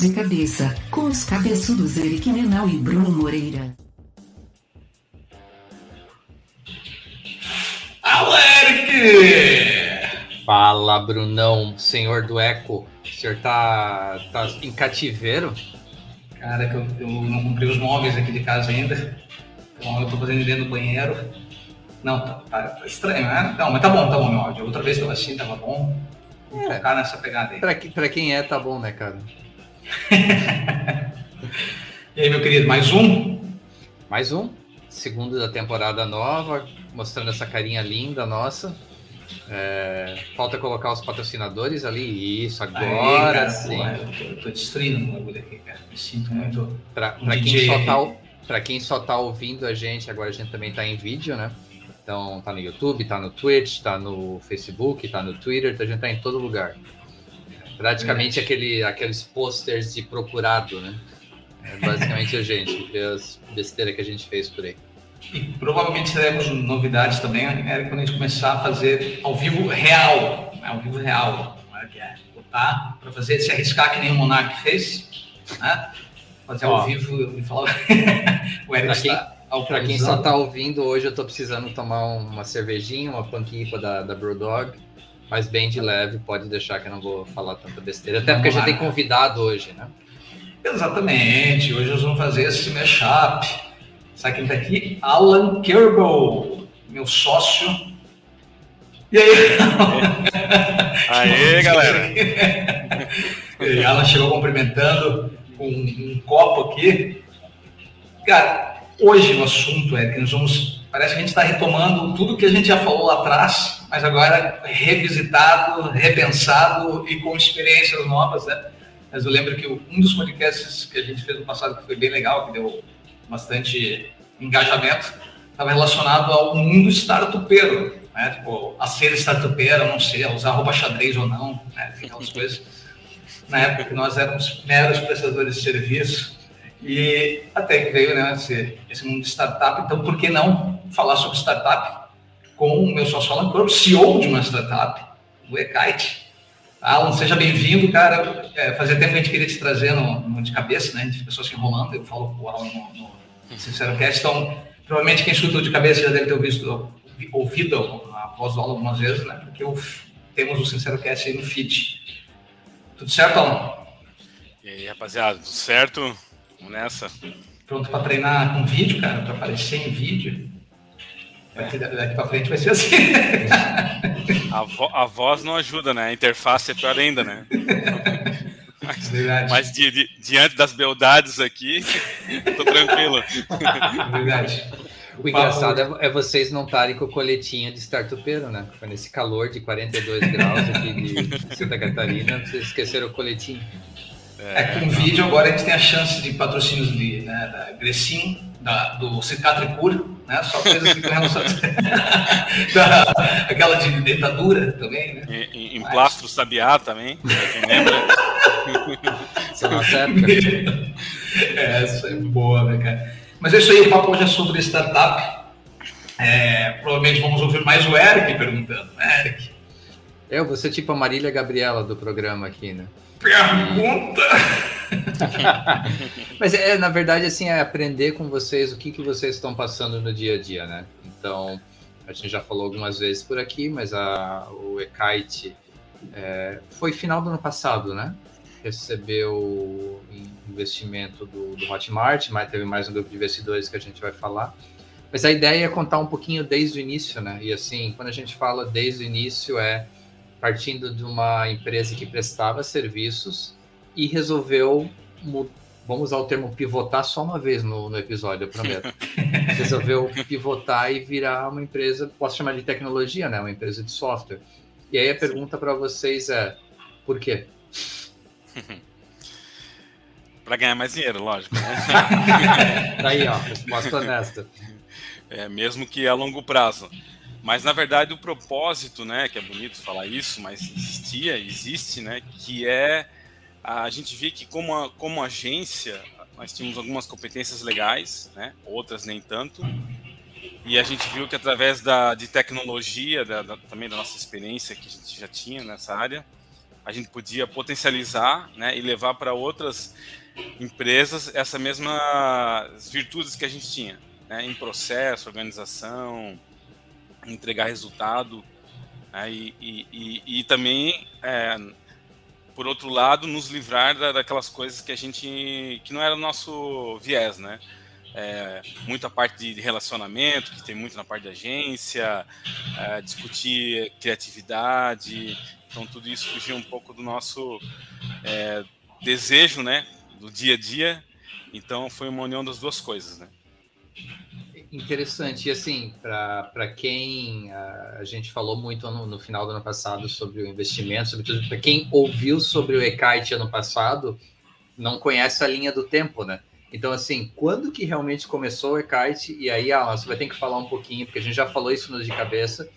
De cabeça, com os cabeçudos Eric Menal e Bruno Moreira. Alô, Eric! Fala, Brunão, senhor do Eco. O senhor tá, tá em cativeiro? Cara, que eu, eu não comprei os móveis aqui de casa ainda. Então eu tô fazendo dentro do banheiro. Não, tá, tá, tá estranho, né? Não, mas tá bom, tá bom meu áudio. Outra vez tava assim, tava bom. Vou É. tocar nessa pegada aí. Pra, que- pra quem é, tá bom, né, cara? E aí, meu querido, mais um? Mais um, segundo da temporada nova, mostrando essa carinha linda nossa. É, falta colocar os patrocinadores ali. Isso, agora cara, sim. eu, tô, destruindo o bagulho aqui, cara. Me sinto muito. Pra, Um pra quem só tá, pra quem só tá ouvindo a gente, agora a gente também tá em vídeo, né? Então tá no YouTube, tá no Twitch, tá no Facebook, tá no Twitter, a gente tá em todo lugar. Praticamente aquele, aqueles posters de procurado, né? É basicamente a gente, ver as besteiras que a gente fez por aí. E provavelmente teremos novidades também, Eric, quando a gente começar a fazer ao vivo real. né? Ao vivo real. É que é? Botar pra fazer, se arriscar que nem o Monark fez, né? Fazer ao Ó. vivo e falar. o Eric Pra quem- está Pra quem só autorizando. tá ouvindo, hoje eu tô precisando tomar uma cervejinha, uma panquipa da, da Brewdog, mas bem de leve, pode deixar que eu não vou falar tanta besteira. Até porque a gente tem convidado hoje, né? Exatamente. Hoje nós vamos fazer esse mashup. Sabe quem tá aqui? Alan Kerbal, meu sócio. E aí? Aê, galera! E Alan chegou cumprimentando com um, copo aqui. Cara, hoje o assunto é que nós vamos. Parece que a gente está retomando tudo que a gente já falou lá atrás, mas agora revisitado, repensado e com experiências novas, né? Mas eu lembro que um dos podcasts que a gente fez no passado, que foi bem legal, que deu bastante engajamento, estava relacionado ao mundo startupeiro, né? Tipo, a ser startupeiro, não ser, a usar roupa xadrez ou não, né? Aquelas coisas. Na época que nós éramos meros prestadores de serviço. E até que veio né, esse, esse mundo de startup, então por que não falar sobre startup com o meu sócio Alan Corpo, CEO de uma startup, o eKite. Alan, seja bem-vindo, cara. É, fazia tempo que a gente queria te trazer no, no de cabeça, né? A gente fica só se enrolando, eu falo com o Alan no, no Sincero Cast, então provavelmente quem escutou de cabeça já deve ter ouvido, ouvido a voz do Alan algumas vezes, né? Porque o, temos o Sincero Cast aí no feed. Tudo certo, Alan? E aí, rapaziada, tudo certo? Vamos nessa. Pronto para treinar com vídeo, cara, para aparecer em vídeo. Daqui, daqui para frente vai ser assim. A, vo- a voz não ajuda, né? A interface é pior ainda, né? Mas, Verdade. mas di- di- diante das beldades aqui, tô tranquilo. Verdade. O engraçado é, é vocês não estarem com o coletinho de startupeiro, né? Foi nesse calor de 42 graus aqui de Santa Catarina, vocês esqueceram o coletinho. É, com vídeo agora a gente tem a chance de patrocínios de, né, da Grecin, da, do Cicatricur, né? Só coisas que relacionadas. da, aquela de dentadura também, né? Em, em, em plastro sabiá também, quem lembra. Essa é nossa época. É, essa é boa, né, cara? Mas é isso aí, o papo hoje é sobre startup. É, provavelmente vamos ouvir mais o Eric perguntando. né, Eric, Eu vou ser tipo a Marília Gabriela do programa aqui, né? Pergunta! Mas é, na verdade, assim, é aprender com vocês o que, que vocês estão passando no dia a dia, né? Então, a gente já falou algumas vezes por aqui, mas a, o eKite é, foi final do ano passado, né? Recebeu investimento do, do Hotmart, mas teve mais um grupo de investidores que a gente vai falar. Mas a ideia é contar um pouquinho desde o início, né? E assim, quando a gente fala desde o início, é partindo de uma empresa que prestava serviços e resolveu, vamos usar o termo pivotar só uma vez no, no episódio, eu prometo. resolveu pivotar e virar uma empresa, posso chamar de tecnologia, né? Uma empresa de software. E aí a pergunta para vocês é, por quê? Pra ganhar mais dinheiro, lógico. Né? Daí, ó, resposta honesta. É, mesmo que a longo prazo. Mas na verdade o propósito, né, que é bonito falar isso, mas existia, existe, né, que é a gente vê que como, a- como agência nós tínhamos algumas competências legais, né, outras nem tanto, e a gente viu que através da, de tecnologia, da, da- também da nossa experiência que a gente já tinha nessa área, a gente podia potencializar né, e levar para outras empresas essa mesma virtudes que a gente tinha né, em processo, organização, entregar resultado né, e, e, e, e, também é, por outro lado nos livrar da, daquelas coisas que a gente que não era o nosso viés, né? É, muita parte de relacionamento, que tem muito na parte de agência, é, discutir criatividade, então tudo isso fugia um pouco do nosso é, desejo, né, do dia a dia. Então foi uma união das duas coisas, né? Interessante. E assim, para quem a, a, gente falou muito no, no, final do ano passado sobre o investimento, sobretudo para quem ouviu sobre o Ekite ano passado, não conhece a linha do tempo, né? Então, assim, quando que realmente começou o Ekite? E aí, ah, você vai ter que falar um pouquinho, porque a gente já falou isso no de cabeça,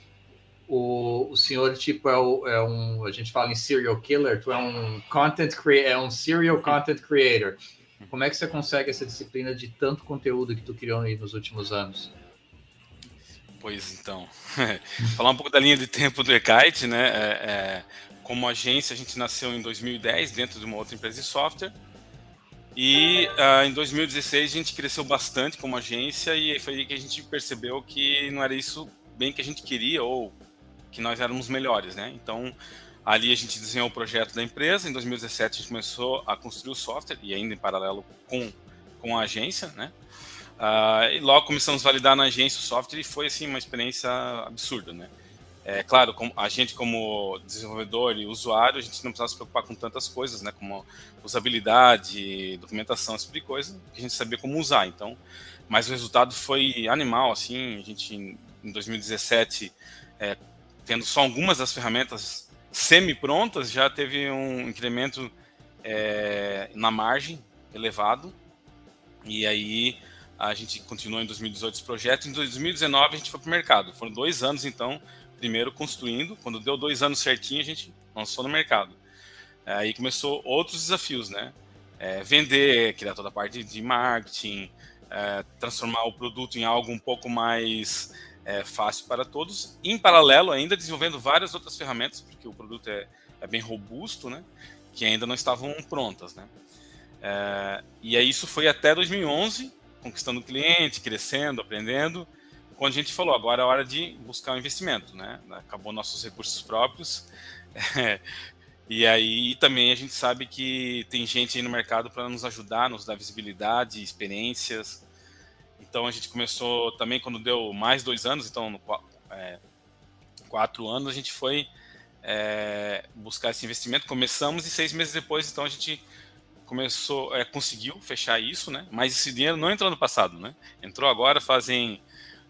o, o senhor, tipo, é, o, é, um. A gente fala em serial killer, tu é um content creator, é um serial content creator. Como é que você consegue essa disciplina de tanto conteúdo que tu criou aí nos últimos anos? Pois então, falar um pouco da linha de tempo do Ekite, né? É, é, como agência, a gente nasceu em 2010 dentro de uma outra empresa de software. E uh, em 2016 a gente cresceu bastante como agência e foi aí que a gente percebeu que não era isso bem que a gente queria ou que nós éramos melhores, né? Então, ali a gente desenhou o projeto da empresa. Em 2017 a gente começou a construir o software e ainda em paralelo com, com a agência, né? Uh, e logo começamos a validar na agência o software e foi assim uma experiência absurda, né? É claro, a gente como desenvolvedor e usuário, a gente não precisava se preocupar com tantas coisas, né? Como usabilidade, documentação, esse tipo de coisa, que a gente sabia como usar. Então, mas o resultado foi animal, assim. A gente em 2017 é, tendo só algumas das ferramentas semi-prontas, já teve um incremento é, na margem elevado. E aí a gente continuou em 2018 esse projeto. Em 2019 a gente foi para o mercado. Foram dois anos, então, primeiro construindo. Quando deu dois anos certinho, a gente lançou no mercado. Aí começou outros desafios, né? É, vender, criar toda a parte de marketing, é, transformar o produto em algo um pouco mais é, fácil para todos. Em paralelo, ainda desenvolvendo várias outras ferramentas, porque o produto é, é bem robusto, né? Que ainda não estavam prontas, né? É, e aí isso foi até 2011, conquistando o cliente, crescendo, aprendendo, quando a gente falou, agora é hora de buscar um investimento, né? Acabou nossos recursos próprios. e aí também a gente sabe que tem gente aí no mercado para nos ajudar, nos dar visibilidade, experiências, então a gente começou também quando deu mais dois anos, então no, é, quatro anos a gente foi é, buscar esse investimento. Começamos e seis meses depois, então a gente começou, é, conseguiu fechar isso, né? Mas esse dinheiro não entrou no passado, né? Entrou agora fazem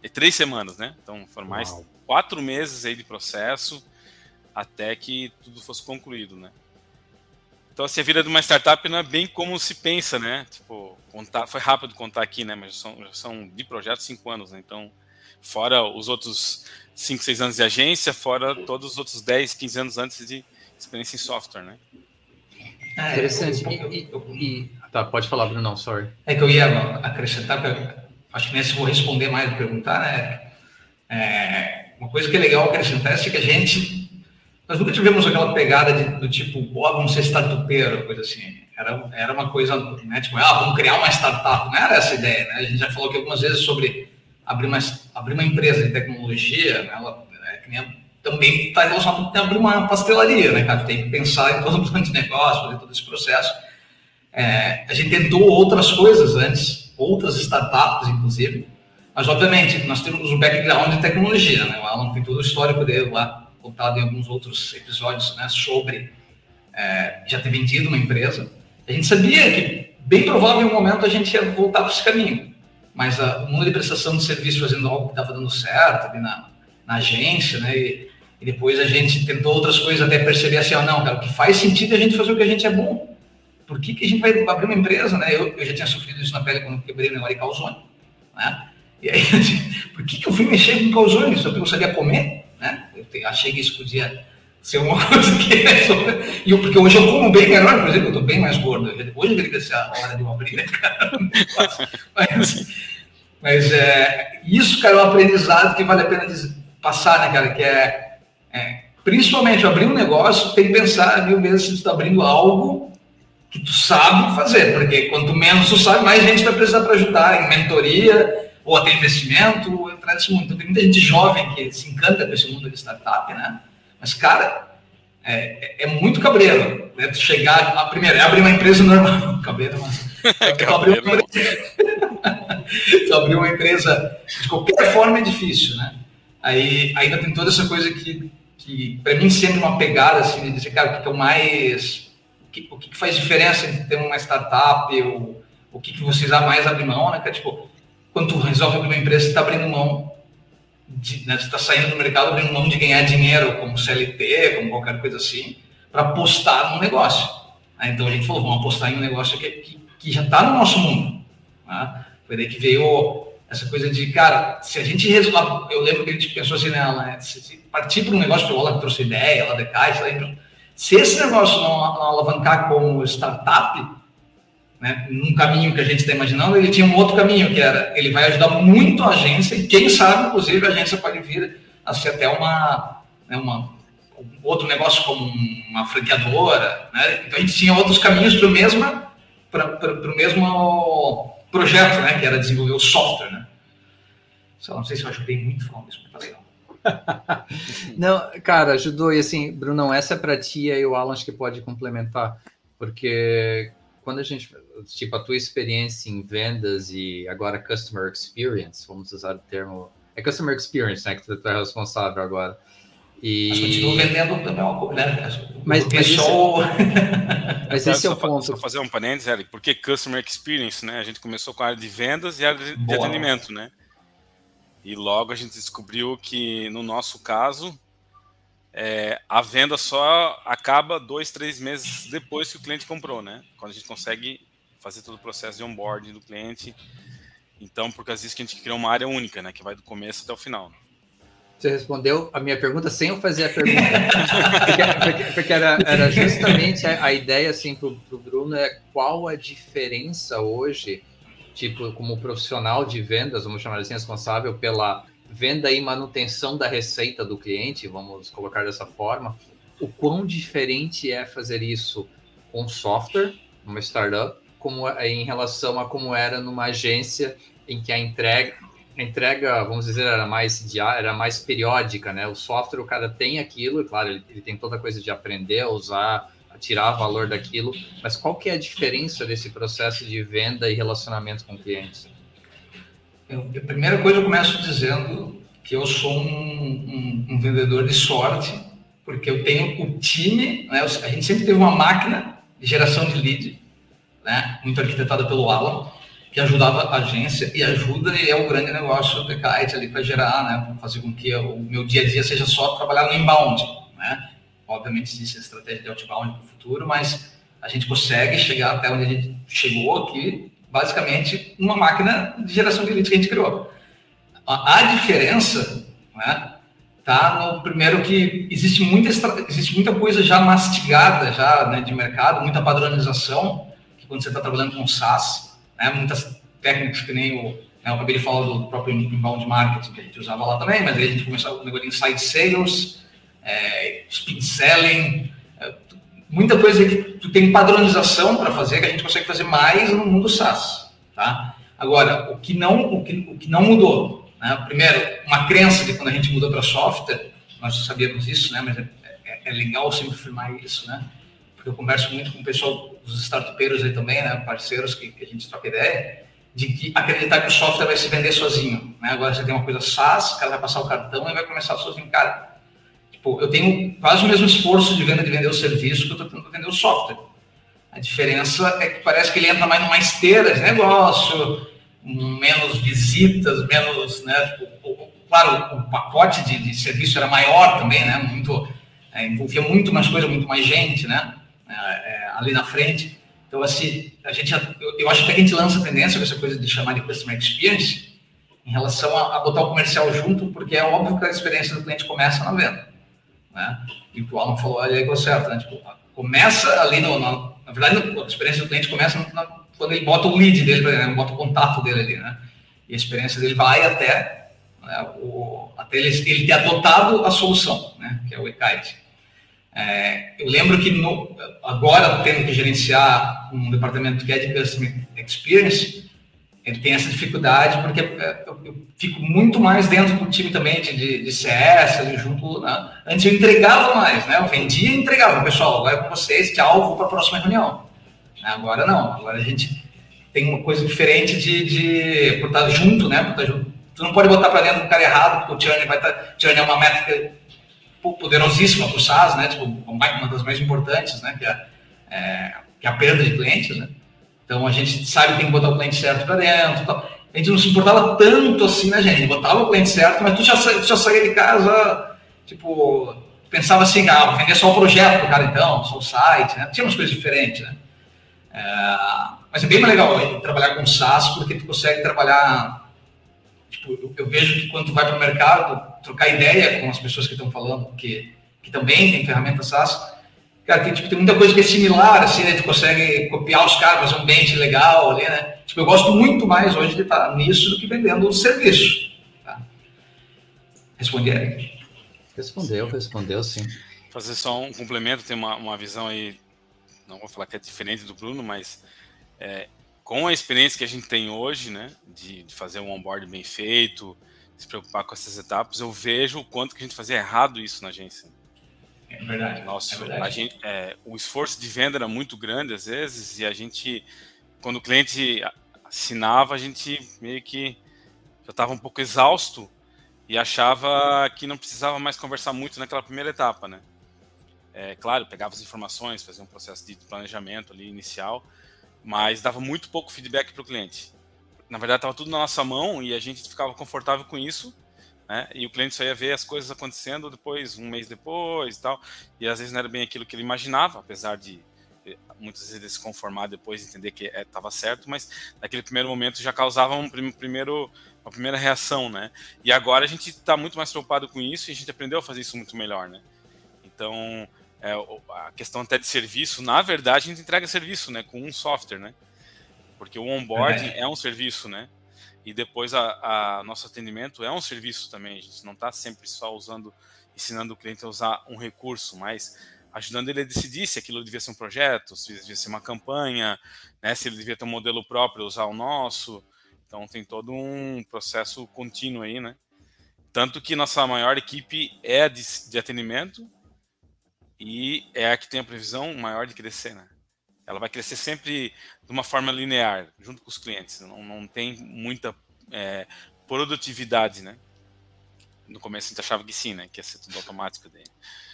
é, três semanas, né? Então foram mais Uau. quatro meses aí de processo até que tudo fosse concluído, né? Então, assim, a vida de uma startup não é bem como se pensa, né? Tipo, contar, foi rápido contar aqui, né? Mas são, são de projeto cinco anos, né? Então, fora os outros cinco, seis anos de agência, fora todos os outros 10, 15 anos antes de experiência em software, né? É, Interessante. Eu, eu, eu, e, tá, pode falar, Bruno, não, sorry. É que eu ia acrescentar, acho que nesse vou responder mais do que perguntar, né? É, uma coisa que é legal acrescentar é que a gente nós nunca tivemos aquela pegada de, do tipo, vamos ser startupeiro, coisa assim. Era, era uma coisa, né, tipo, ah, vamos criar uma startup. Não era essa a ideia, né? A gente já falou aqui algumas vezes sobre abrir uma, abrir uma empresa de tecnologia, né? Ela é, também está relacionado com abrir uma pastelaria, né, cara? Tem que pensar em todo o plano de negócio, fazer todo esse processo. É, a gente tentou outras coisas antes, outras startups, inclusive, mas, obviamente, nós temos um background de tecnologia, né? O Alan tem todo o histórico dele lá contado em alguns outros episódios né, sobre é, já ter vendido uma empresa, a gente sabia que bem provável em um momento a gente ia voltar para esse caminho. Mas a, o mundo de prestação de serviço fazendo algo que estava dando certo ali na, na agência, né? E, e, depois a gente tentou outras coisas até perceber assim, ó, não, cara, o que faz sentido é a gente fazer o que a gente é bom. Por que, que a gente vai abrir uma empresa, né? Eu, eu já tinha sofrido isso na pele quando quebrei o negócio de calzone, né? E aí, por que, que eu fui mexer com calzone? Só porque eu sabia comer? Achei que isso podia ser coisa que e porque hoje eu como bem melhor, por exemplo, eu estou bem mais gordo. Hoje eu deveria ser a hora de uma briga, cara. Mas, mas é, isso, cara, é um aprendizado que vale a pena passar, né, cara? Que é, é principalmente abrir um negócio, tem que pensar mil vezes se tu está abrindo algo que tu sabe fazer, porque quanto menos tu sabe, mais gente vai precisar para ajudar em mentoria, ou até investimento, ou entrar nesse mundo. Então, tem muita gente jovem que se encanta com esse mundo de startup, né? Mas, cara, é, é, é muito cabreiro, né? Tu chegar, a, primeiro, é abrir uma empresa normal, cabreiro, mas... tu, abrir uma empresa, tu abrir uma empresa de qualquer forma é difícil, né? Aí ainda tem toda essa coisa que, que para mim, sempre uma pegada, assim, de dizer, cara, o que é o mais... O que, o que faz diferença entre ter uma startup, ou o que, que vocês mais abrem mão, né? Que é, tipo, quando tu resolve abrir uma empresa, você está abrindo mão de, né, você está saindo do mercado abrindo mão de ganhar dinheiro como CLT, como qualquer coisa assim, para apostar num negócio. Né? Então a gente falou, vamos apostar em um negócio que, que, que já está no nosso mundo. Né? Foi daí que veio essa coisa de, cara, se a gente resolver, eu lembro que a gente pensou assim né? Se, se partir para um negócio que o Ola trouxe ideia, ela decai, se esse negócio não, não alavancar como startup, né, num caminho que a gente está imaginando, ele tinha um outro caminho, que era, ele vai ajudar muito a agência, e quem sabe, inclusive, a agência pode vir a ser até uma, né, uma outro negócio como uma franqueadora, né? Então a gente tinha outros caminhos para o mesmo, para o mesmo projeto, né? Que era desenvolver o software, né? Só não sei se eu ajudei muito falando isso, mas tá legal. não, cara, ajudou. E assim, Brunão, essa é para ti e o Alan acho que pode complementar, porque quando a gente, tipo, a tua experiência em vendas e agora customer experience, vamos usar o termo, é customer experience, né, que tu é responsável agora. E... Mas continua vendendo também coisa, né? Mas, mas, isso, mas esse é o ponto. Só fazer um parênteses, Eric, porque customer experience, né? A gente começou com a área de vendas e a área de atendimento, né? E logo a gente descobriu que, no nosso caso, é, a venda só acaba dois, três meses depois que o cliente comprou, né? Quando a gente consegue fazer todo o processo de onboarding do cliente. Então, por causa disso que a gente criou uma área única, né? Que vai do começo até o final. Você respondeu a minha pergunta sem eu fazer a pergunta. porque, porque, porque era, era, justamente a, a, ideia, assim, para o Bruno é qual a diferença hoje, tipo, como profissional de vendas, vamos chamar assim, responsável pela venda e manutenção da receita do cliente, vamos colocar dessa forma, o quão diferente é fazer isso com software, uma startup, como é, em relação a como era numa agência em que a entrega, a entrega, vamos dizer, era mais diária, era mais periódica, né? O software, o cara tem aquilo, e claro, ele, ele tem toda a coisa de aprender a usar, a tirar valor daquilo, mas qual que é a diferença desse processo de venda e relacionamento com clientes? Eu, a primeira coisa eu começo dizendo que eu sou um, um, um vendedor de sorte, porque eu tenho o time, né? a gente sempre teve uma máquina de geração de lead, né? muito arquitetada pelo Alan, que ajudava a agência e ajuda e é o grande negócio do Kite ali para gerar, né, fazer com que o meu dia a dia seja só trabalhar no inbound, né? Obviamente existe a estratégia de outbound para o futuro, mas a gente consegue chegar até onde a gente chegou aqui basicamente uma máquina de geração de leads que a gente criou. A, a diferença né, tá no primeiro que existe muita, existe muita coisa já mastigada já né, de mercado, muita padronização, quando você está trabalhando com SaaS, né, muitas técnicas que nem o, né, eu acabei de falar do próprio inbound marketing que a gente usava lá também, mas aí a gente começou com o negócio de inside sales, é, speed selling, muita coisa que tu tem padronização para fazer que a gente consegue fazer mais no mundo SaaS, tá? Agora, o que não, o que, o que não mudou, né? Primeiro, uma crença de quando a gente mudou para software, nós sabíamos isso, né? Mas é, é, é, legal sempre afirmar isso, né? Porque eu converso muito com o pessoal, os startupeiros aí também, né? Parceiros que, que a gente troca ideia, de que acreditar que o software vai se vender sozinho, né? Agora você tem uma coisa SaaS, o cara vai passar o cartão e vai começar sozinho, cara Tipo, eu tenho quase o mesmo esforço de venda de vender o serviço que eu estou tentando vender o software. A diferença é que parece que ele entra mais numa esteira de negócio, menos visitas, menos, né? Tipo, claro, o pacote de, de, serviço era maior também, né? Muito, é, envolvia muito mais coisa, muito mais gente, né? É, ali na frente. Então, assim, a gente, eu, eu acho que a gente lança a tendência com essa coisa de chamar de customer experience em relação a, a botar o comercial junto, porque é óbvio que a experiência do cliente começa na venda. Né? E o Alan falou ali é certo, né? Tipo, começa ali no, no, na verdade, a experiência do cliente começa no, quando ele bota o lead dele, né? bota o contato dele ali, né? E a experiência dele vai até né, o, até ele, ele, ter adotado a solução, né, que é o eKite. É, eu lembro que no, agora, tendo que gerenciar um departamento que é de Customer Experience, ele tem essa dificuldade porque é, eu, fico muito mais dentro do time também de, de CS, ali junto. Né? Antes eu entregava mais, né? Eu vendia e entregava. Pessoal, agora é com vocês, que alvo para a próxima reunião. Agora não, agora a gente tem uma coisa diferente de, de por estar junto, né? Por estar junto. Tu não pode botar para dentro do cara errado, porque o churn vai estar. Tá, churn é uma métrica poderosíssima para o SaaS, né? Tipo, uma das mais importantes, né? Que é, é, que é a perda de clientes, né? Então a gente sabe que tem que botar o cliente certo para dentro. Tal. A gente não se importava tanto assim, né, gente? Botava o cliente certo, mas tu já, tu já saía de casa, tipo, pensava assim, ah, vou vender só o projeto pro cara então, só o site, né? Tinha umas coisas diferentes, né? É, mas é bem mais legal trabalhar com SaaS, porque tu consegue trabalhar. Tipo, eu, eu vejo que quando tu vai para o mercado, trocar ideia com as pessoas que estão falando, que, que também tem ferramenta SaaS, cara, tem, tipo, tem muita coisa que é similar, assim, né? Tu consegue copiar os caras, fazer um ambiente legal ali, né? Tipo, eu gosto muito mais hoje de estar nisso do que vendendo o serviço. Tá? Respondi, Eric. Respondeu, respondeu sim. Fazer só um complemento, tem uma, uma visão aí, não vou falar que é diferente do Bruno, mas é, com a experiência que a gente tem hoje, né, de, de fazer um onboard bem feito, se preocupar com essas etapas, eu vejo o quanto que a gente fazia errado isso na agência. É verdade. Nossa, é verdade. A gente, é, o esforço de venda era muito grande às vezes e a gente, quando o cliente assinava, a gente meio que já estava um pouco exausto e achava que não precisava mais conversar muito naquela primeira etapa, né? É, claro, pegava as informações, fazia um processo de planejamento ali inicial, mas dava muito pouco feedback para o cliente. Na verdade, estava tudo na nossa mão e a gente ficava confortável com isso né? E o cliente só ia ver as coisas acontecendo depois, um mês depois e tal. E às vezes não era bem aquilo que ele imaginava, apesar de eh, muitas vezes se conformar depois entender que estava é, certo, mas naquele primeiro momento já causava um primeiro, uma primeira reação, né? E agora a gente está muito mais preocupado com isso e a gente aprendeu a fazer isso muito melhor, né? Então, é, a questão até de serviço, na verdade, a gente entrega serviço, né? Com um software, né? Porque o onboarding é, é um serviço, né? e depois a, a, nosso atendimento é um serviço também. A gente não está sempre só usando, ensinando o cliente a usar um recurso, mas ajudando ele a decidir se aquilo devia ser um projeto, se devia ser uma campanha, né, se ele devia ter um modelo próprio, usar o nosso. Então tem todo um processo contínuo aí, né? Tanto que nossa maior equipe é de, de atendimento e é a que tem a previsão maior de crescer, né? Ela vai crescer sempre de uma forma linear, junto com os clientes. Não, não tem muita é, produtividade, né? No começo a gente achava que sim, né? Que ia ser tudo automático daí.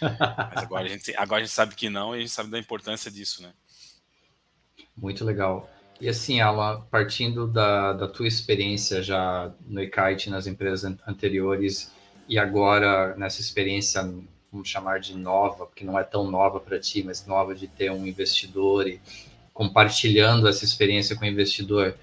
Mas agora a, gente, agora a gente sabe que não e a gente sabe da importância disso, né? Muito legal. E assim, Alan, partindo da, da tua experiência já no eKite, nas empresas anteriores, e agora nessa experiência vamos chamar de nova, porque não é tão nova para ti, mas nova de ter um investidor e compartilhando essa experiência com o investidor,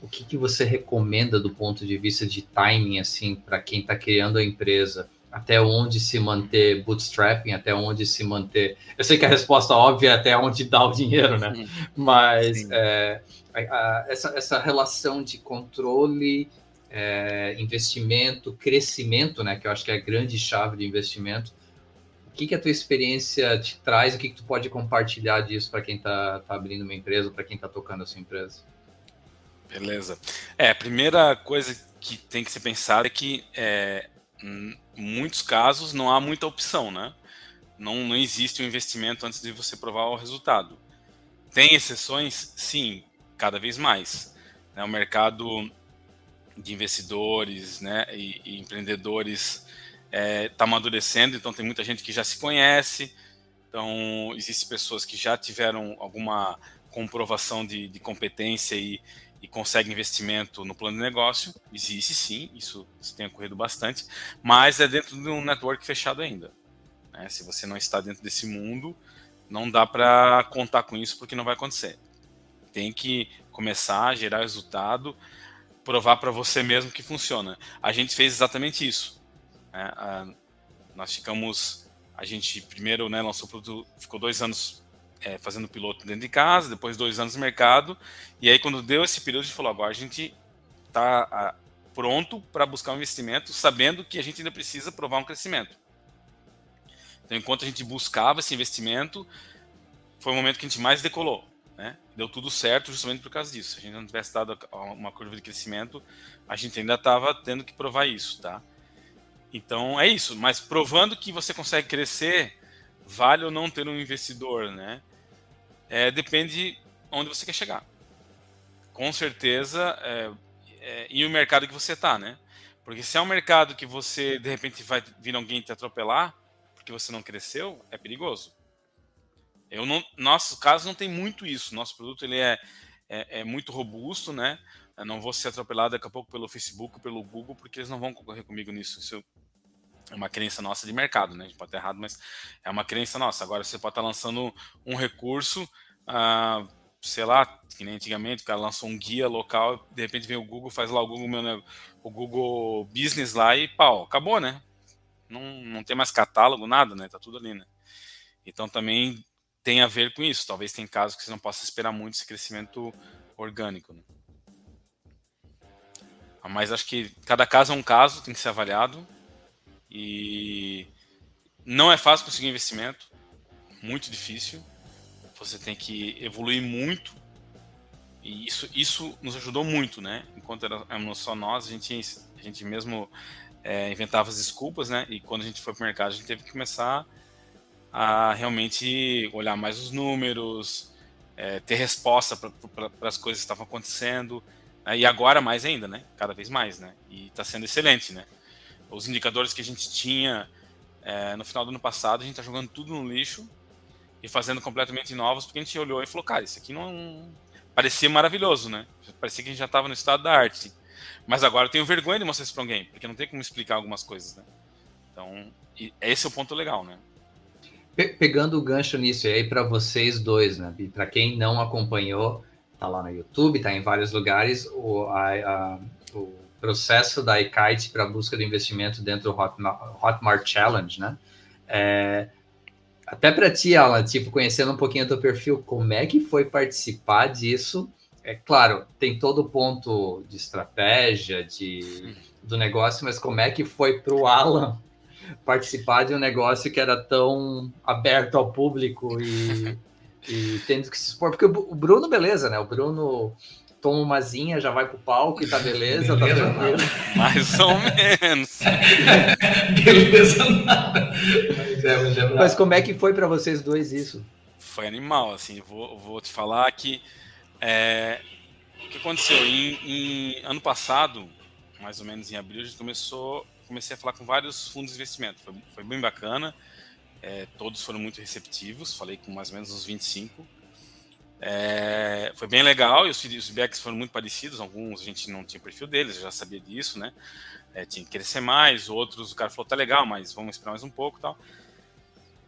o que, que você recomenda do ponto de vista de timing, assim, para quem está criando a empresa? Até onde se manter bootstrapping, até onde se manter. Eu sei que a resposta óbvia é até onde dá o dinheiro, né? Sim. Mas é, a, a, essa, essa relação de controle, é, investimento, crescimento, né? Que eu acho que é a grande chave de investimento o que, que a tua experiência te traz? O que, que tu pode compartilhar disso para quem está tá abrindo uma empresa, para quem está tocando a sua empresa? Beleza. É, a primeira coisa que tem que ser pensada é que é, em muitos casos não há muita opção, né? Não, não existe um investimento antes de você provar o resultado. Tem exceções? Sim, cada vez mais. Né? O mercado de investidores né, e, e empreendedores está é, tá amadurecendo, então tem muita gente que já se conhece, então existem pessoas que já tiveram alguma comprovação de, de competência e, e conseguem investimento no plano de negócio, existe sim, isso, isso tem ocorrido bastante, mas é dentro de um network fechado ainda. Né? Se você não está dentro desse mundo, não dá para contar com isso porque não vai acontecer. Tem que começar a gerar resultado, provar para você mesmo que funciona. A gente fez exatamente isso. Né? Ah, nós ficamos, a gente primeiro né, lançou o produto, ficou dois anos é, fazendo piloto dentro de casa, depois dois anos no mercado, e aí quando deu esse período a gente falou, agora a gente está pronto para buscar um investimento, sabendo que a gente ainda precisa provar um crescimento. Então, enquanto a gente buscava esse investimento, foi o momento que a gente mais decolou. Né? Deu tudo certo justamente por causa disso. Se a gente não tivesse dado uma curva de crescimento, a gente ainda estava tendo que provar isso, tá? Então é isso. Mas provando que você consegue crescer, vale ou não ter um investidor, né? É, depende onde você quer chegar. Com certeza, é, é, e o mercado que você está, né? Porque se é um mercado que você de repente vai vir alguém te atropelar porque você não cresceu, é perigoso. Eu não, nosso caso não tem muito isso. Nosso produto ele é, é, é muito robusto, né? Eu não vou ser atropelado daqui a pouco pelo Facebook, pelo Google, porque eles não vão concorrer comigo nisso. Isso é uma crença nossa de mercado, né? A gente pode estar errado, mas é uma crença nossa. Agora você pode estar lançando um recurso, ah, sei lá, que nem antigamente, o cara lançou um guia local, de repente vem o Google, faz lá o Google, meu, o Google Business lá e pau, acabou, né? Não, não tem mais catálogo, nada, né? Tá tudo ali, né? Então também tem a ver com isso. Talvez tem casos que você não possa esperar muito esse crescimento orgânico. Né? Mas acho que cada caso é um caso, tem que ser avaliado. E não é fácil conseguir investimento, muito difícil. Você tem que evoluir muito. E isso, isso nos ajudou muito, né? Enquanto éramos só nós, a gente, a gente mesmo é, inventava as desculpas, né? E quando a gente foi para o mercado, a gente teve que começar a realmente olhar mais os números, é, ter resposta para as coisas que estavam acontecendo. Né? E agora mais ainda, né? Cada vez mais, né? E está sendo excelente, né? Os indicadores que a gente tinha é, no final do ano passado, a gente está jogando tudo no lixo e fazendo completamente novos, porque a gente olhou e falou, cara, isso aqui não parecia maravilhoso, né? Parecia que a gente já estava no estado da arte. Mas agora eu tenho vergonha de mostrar isso para alguém, porque não tem como explicar algumas coisas, né? Então, esse é o ponto legal, né? pegando o gancho nisso aí para vocês dois, né? Para quem não acompanhou, tá lá no YouTube, tá em vários lugares, o, a, a, o processo da iKite para busca de investimento dentro do Hotmart, Hotmart Challenge, né? É, até para ti, Alan, tipo, conhecendo um pouquinho do teu perfil, como é que foi participar disso? É claro, tem todo o ponto de estratégia, de, do negócio, mas como é que foi para o Alan participar de um negócio que era tão aberto ao público e, e tendo que se expor. Porque o Bruno, beleza, né? O Bruno toma uma zinha, já vai pro palco e tá beleza, tá beleza tá tranquilo. Mais ou menos. beleza nada. Mas, é, mas, é mas como é que foi para vocês dois isso? Foi animal, assim, vou, vou te falar que é, o que aconteceu? Em, em, ano passado, mais ou menos em abril, a gente começou comecei a falar com vários fundos de investimento. Foi, foi bem bacana. É, todos foram muito receptivos. Falei com mais ou menos uns 25. É, foi bem legal e os feedbacks foram muito parecidos. Alguns a gente não tinha perfil deles, já sabia disso, né? É, tinha que crescer mais. Outros o cara falou: tá legal, mas vamos esperar mais um pouco tal.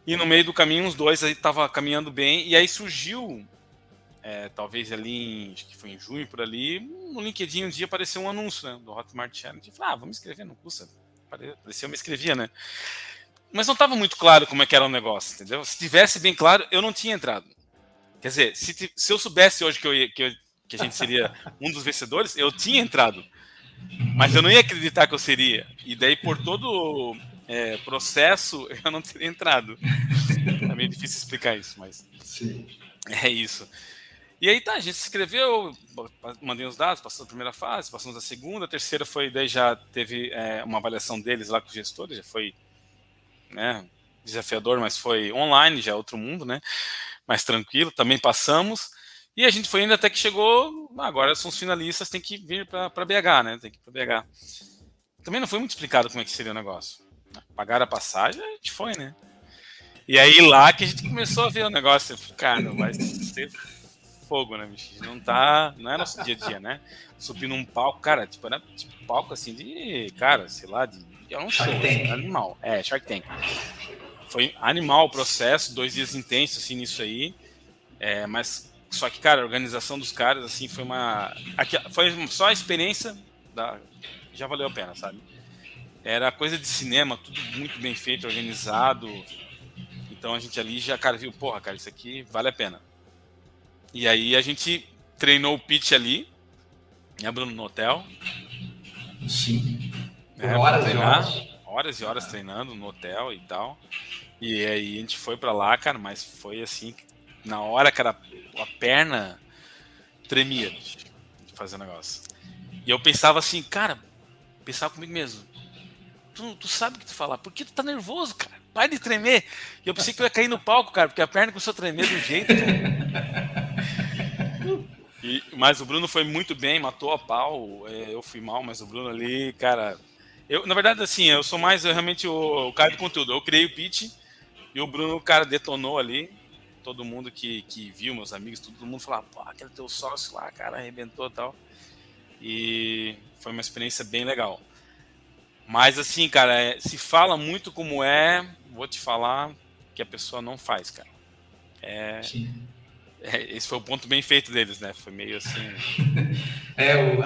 E no meio do caminho, uns dois aí estavam caminhando bem. E aí surgiu, é, talvez ali, em, acho que foi em junho por ali, no LinkedIn um dia apareceu um anúncio né, do Hotmart Challenge. Eu falei, ah, vamos escrever, não custa parecia eu me escrevia, né? Mas não estava muito claro como é que era o negócio, entendeu? Se tivesse bem claro, eu não tinha entrado. Quer dizer, se, se eu soubesse hoje que, eu, que, eu, que a gente seria um dos vencedores, eu tinha entrado. Mas eu não ia acreditar que eu seria. E daí, por todo é, processo, eu não teria entrado. É meio difícil explicar isso, mas Sim. é isso. E aí tá, a gente se inscreveu, mandei os dados, passou a primeira fase, passamos a segunda, a terceira foi, daí já teve é, uma avaliação deles lá com os gestores, já foi né, desafiador, mas foi online, já é outro mundo, né? Mais tranquilo, também passamos. E a gente foi ainda até que chegou, agora são os finalistas, tem que vir para BH, né? Tem que ir para BH. Também não foi muito explicado como é que seria o negócio. Pagaram a passagem, a gente foi, né? E aí lá que a gente começou a ver o negócio, cara, vai ser fogo, né, bicho? Não tá. Não é nosso dia a dia, né? Subir num palco, cara, tipo, era tipo palco assim de. Cara, sei lá, de. Assim, animal. É, Shark Tank. Foi animal o processo, dois dias intensos assim nisso aí. É, mas só que, cara, a organização dos caras, assim, foi uma. Aqui, foi só a experiência da. Já valeu a pena, sabe? Era coisa de cinema, tudo muito bem feito, organizado. Então a gente ali já, cara, viu, porra, cara, isso aqui vale a pena. E aí a gente treinou o pitch ali, né, Bruno, no hotel. Sim. É, horas e horas. Horas e horas treinando no hotel e tal. E aí a gente foi para lá, cara, mas foi assim, na hora, cara, a perna tremia de fazer o negócio. E eu pensava assim, cara, pensava comigo mesmo. Tu, tu sabe o que tu falar, por que tu tá nervoso, cara? Para de tremer. E eu pensei que eu ia cair no palco, cara, porque a perna começou a tremer do jeito. E, mas o Bruno foi muito bem, matou a pau. É, eu fui mal, mas o Bruno ali, cara. Eu, na verdade, assim, eu sou mais eu, realmente o, o cara de conteúdo. Eu criei o pitch e o Bruno, o cara, detonou ali. Todo mundo que, que viu, meus amigos, todo mundo falava, pô, aquele teu sócio lá, cara, arrebentou e tal. E foi uma experiência bem legal. Mas assim, cara, é, se fala muito como é, vou te falar que a pessoa não faz, cara. É, é, esse foi o ponto bem feito deles, né? Foi meio assim. é, o,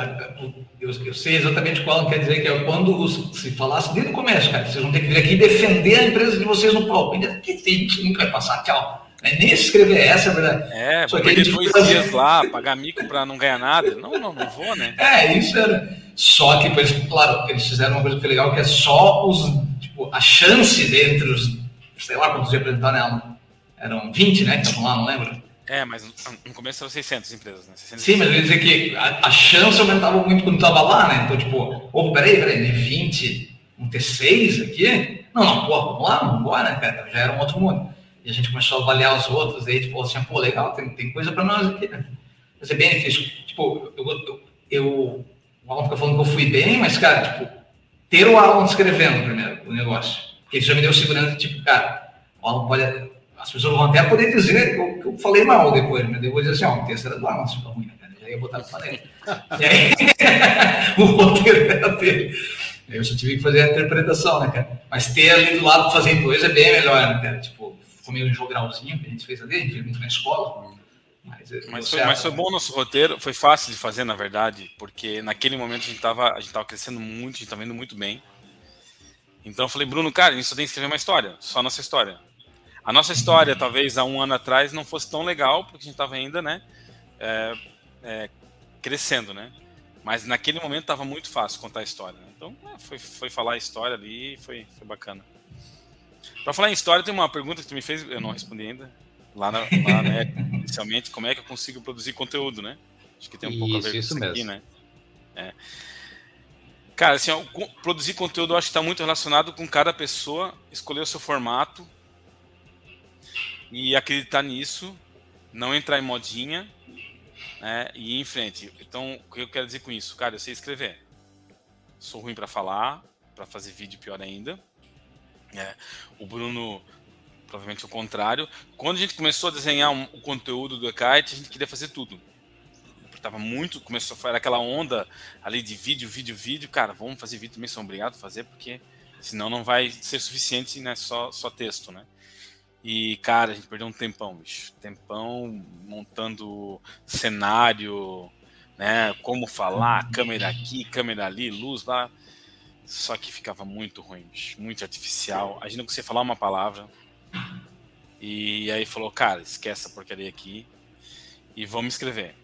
o, eu, eu, sei exatamente qual quer dizer que é quando os, se falasse desde o começo, cara, vocês vão ter que vir aqui defender a empresa de vocês no palco. Que tem que nunca vai passar, tchau. É, nem escrever essa, é verdade. É, Só que perder dois fazer... dias lá, pagar mico para não ganhar nada. Não, não, não vou, né? É, isso era. Só que, eles, claro, eles fizeram uma coisa que foi legal, que é só os, tipo, a chance dentre os, sei lá quantos ia apresentar nela. Eram 20, né, que estavam lá, não lembro. É, mas no começo eram 600 empresas, né? 600 Sim, mas eu ia dizer que a, a chance aumentava muito quando estava lá, né? Então, tipo, opa, peraí, peraí, de 20, um T6 aqui? Não, não, pô, vamos lá, vamos embora, né, cara? Já era um outro mundo. E a gente começou a avaliar os outros, aí, tipo, assim, pô, legal, tem, tem coisa para nós aqui, né? Vai ser bem difícil. Tipo, eu, eu, eu, o Alan fica falando que eu fui bem, mas, cara, tipo, ter o Alan escrevendo primeiro o negócio. Porque ele já me deu segurança, tipo, cara, o Alan pode as pessoas vão até poder dizer que eu, que eu falei mal depois, mas depois dizer assim, ó, o texto era do Alan, ficou ruim, né? Já ia botar para dentro. e aí, o roteiro era dele. Eu só tive que fazer a interpretação, né, cara? Mas ter ali do lado fazer coisa é bem melhor, né, cara? Tipo, meio um jogralzinho que a gente fez ali, a gente fez muito na escola. Mas, mas, foi, mas foi bom o nosso roteiro, foi fácil de fazer, na verdade, porque naquele momento a gente estava a gente tava crescendo muito, a gente estava indo muito bem. Então eu falei, Bruno, cara, a gente só tem que escrever uma história, só a nossa história. A nossa história, talvez há um ano atrás, não fosse tão legal, porque a gente estava ainda, né, é, é, crescendo, né? Mas naquele momento estava muito fácil contar a história. Né? Então, é, foi, foi falar a história ali e foi, foi bacana. Para falar em história, tem uma pergunta que tu me fez, eu não respondi ainda. Lá, na, lá né, inicialmente, como é que eu consigo produzir conteúdo, né? Acho que tem um pouco a ver com isso, isso aqui, né? É. Cara, assim, ó, produzir conteúdo eu acho que está muito relacionado com cada pessoa escolher o seu formato e acreditar nisso, não entrar em modinha né, e ir em frente. Então, o que eu quero dizer com isso? Cara, eu sei escrever. Sou ruim para falar, para fazer vídeo pior ainda. É, o Bruno, provavelmente o contrário. Quando a gente começou a desenhar um, o conteúdo do Ekite, a gente queria fazer tudo. Tava muito, começou a fazer aquela onda ali de vídeo, vídeo, vídeo. Cara, vamos fazer vídeo também, são obrigados a fazer, porque senão não vai ser suficiente, né? Só, só texto, né? E, cara, a gente perdeu um tempão, bicho. Tempão montando cenário, né? Como falar, câmera aqui, câmera ali, luz lá. Só que ficava muito ruim, bicho. Muito artificial. A gente não conseguia falar uma palavra. E aí falou, cara, esquece essa porcaria aqui e vamos escrever.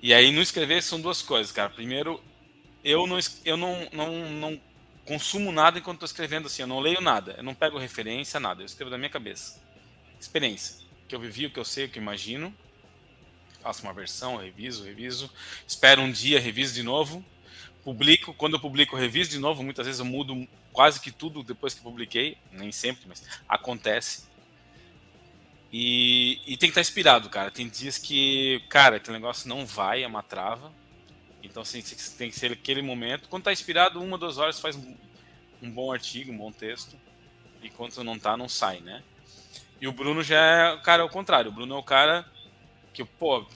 E aí no escrever são duas coisas, cara. Primeiro, eu não, eu não, não, não consumo nada enquanto estou escrevendo assim, eu não leio nada, eu não pego referência, nada, eu escrevo da minha cabeça. Experiência. Que eu vivi, o que eu sei, o que eu imagino. Faço uma versão, reviso, reviso. Espero um dia, reviso de novo. Publico, quando eu publico, reviso de novo. Muitas vezes eu mudo quase que tudo depois que publiquei, nem sempre, mas acontece. E, e tem que estar inspirado, cara. Tem dias que, cara, aquele negócio não vai, é uma trava então assim, tem que ser aquele momento. Quando está inspirado, uma, duas horas faz um, um, bom artigo, um bom texto. E quando não está, não sai, né? E o Bruno já é o cara ao contrário. O Bruno é o cara que, pô,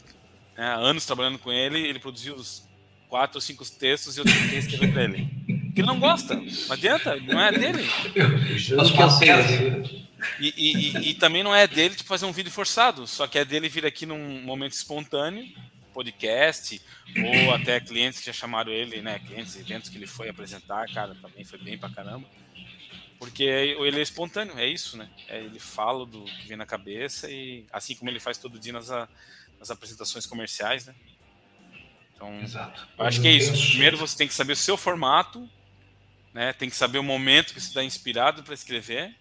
é, anos trabalhando com ele, ele produziu os quatro ou cinco textos e eu tenho que escrever para ele. Que ele não gosta, não adianta, não é dele. Que eu. E, e, e, e, também não é dele tipo, fazer um vídeo forçado, só que é dele vir aqui num momento espontâneo podcast, ou até clientes que já chamaram ele, né? Clientes, eventos que ele foi apresentar, cara, também foi bem pra caramba. Porque ele é espontâneo, é isso, né? É, ele fala do que vem na cabeça e assim como ele faz todo dia nas, nas apresentações comerciais, né? Então, Exato. eu acho que é isso. Primeiro você tem que saber o seu formato, né? Tem que saber o momento que você está inspirado para escrever.